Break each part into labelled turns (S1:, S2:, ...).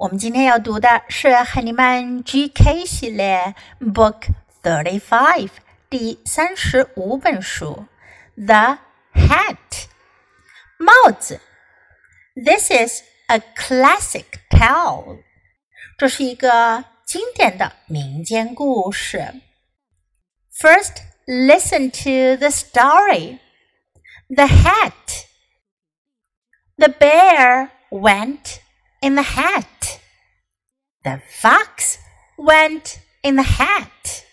S1: 我们今天要读的是海尼曼 GK 系列 Book Thirty Five 第三十五本书，The Hat 帽子。This is a classic tale，这是一个经典的民间故事。First, listen to the story. The hat. The bear went in the hat. The fox went in the hat.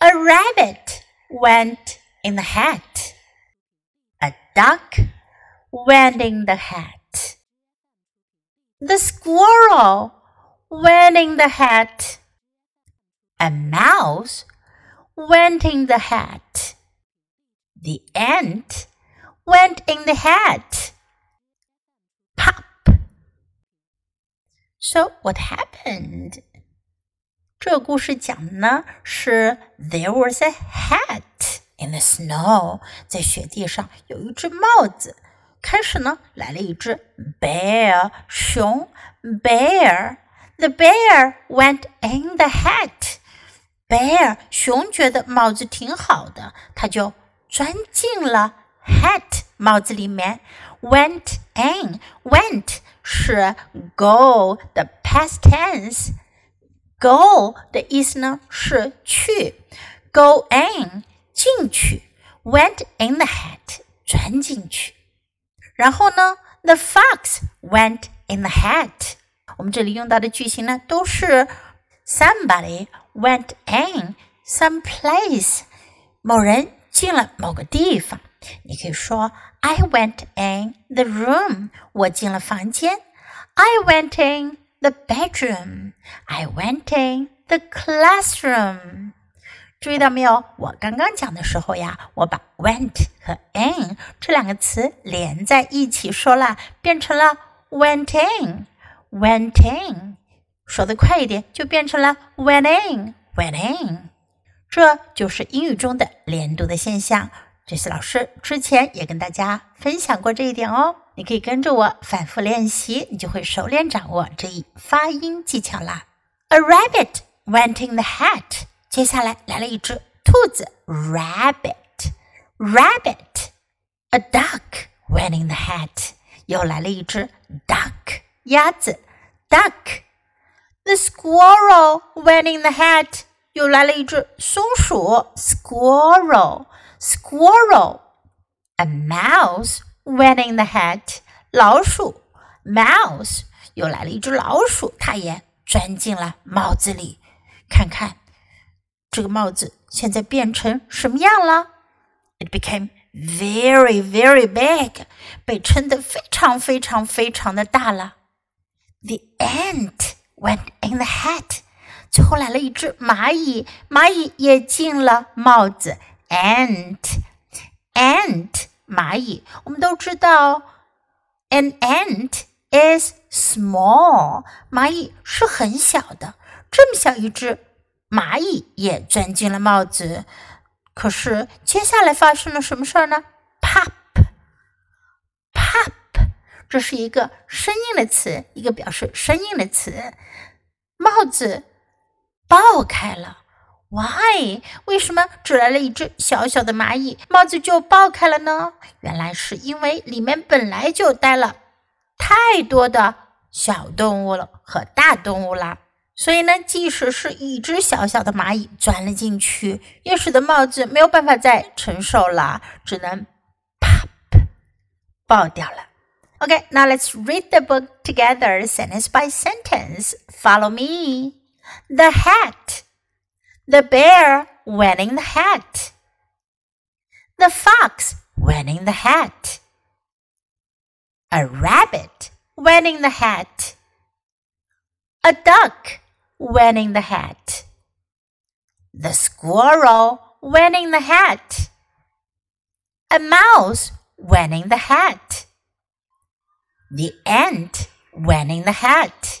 S1: A rabbit went in the hat. A duck went in the hat. The squirrel went in the hat. A mouse went in the hat. The ant went in the hat. So what happened？这个故事讲的呢是 There was a hat in the snow，在雪地上有一只帽子。开始呢来了一只 bear 熊 bear。The bear went in the hat。bear 熊觉得帽子挺好的，他就钻进了 hat 帽子里面。Went in went 是 go 的 past tense。go 的意思呢是去，go in 进去，went in the hat 钻进去。然后呢，the fox went in the hat。我们这里用到的句型呢都是 somebody went in some place，某人进了某个地方。 你可以说 I went in the room，我进了房间。I went in the bedroom. I went in the classroom. 注意到没有？我刚刚讲的时候呀，我把 went 和 in 这两个词连在一起说了，变成了 went in。went in，说的快一点，就变成了 went in。went in，这就是英语中的连读的现象。 这些老师之前也跟大家分享过这一点哦，你可以跟着我反复练习，你就会熟练掌握这一发音技巧啦。A rabbit went in the hat。接下来来了一只兔子，rabbit，rabbit。A duck went in the hat。又来了一只 duck，鸭子，duck。The squirrel went in the hat。又来了一只松鼠，squirrel。squirrel. A mouse went in the hat. 老鼠，mouse 又来了一只老鼠，它也钻进了帽子里。看看这个帽子现在变成什么样了？It became very, very big，被撑得非常非常非常的大了。The ant went in the hat。最后来了一只蚂蚁，蚂蚁也进了帽子。 Ant ant 蚂蚁，我们都知道，an ant is small，蚂蚁是很小的，这么小一只蚂蚁也钻进了帽子。可是接下来发生了什么事儿呢？pop pop，这是一个声音的词，一个表示声音的词，帽子爆开了。Why？为什么只来了一只小小的蚂蚁，帽子就爆开了呢？原来是因为里面本来就待了太多的小动物了和大动物啦。所以呢，即使是一只小小的蚂蚁钻了进去，也使得帽子没有办法再承受了，只能 pop 爆掉了。OK，now let's read the book together, sentence by sentence. Follow me. The hat. The bear went in the hat. The fox went in the hat. A rabbit went in the hat. A duck went in the hat. The squirrel went in the hat. A mouse went in the hat. The ant went in the hat.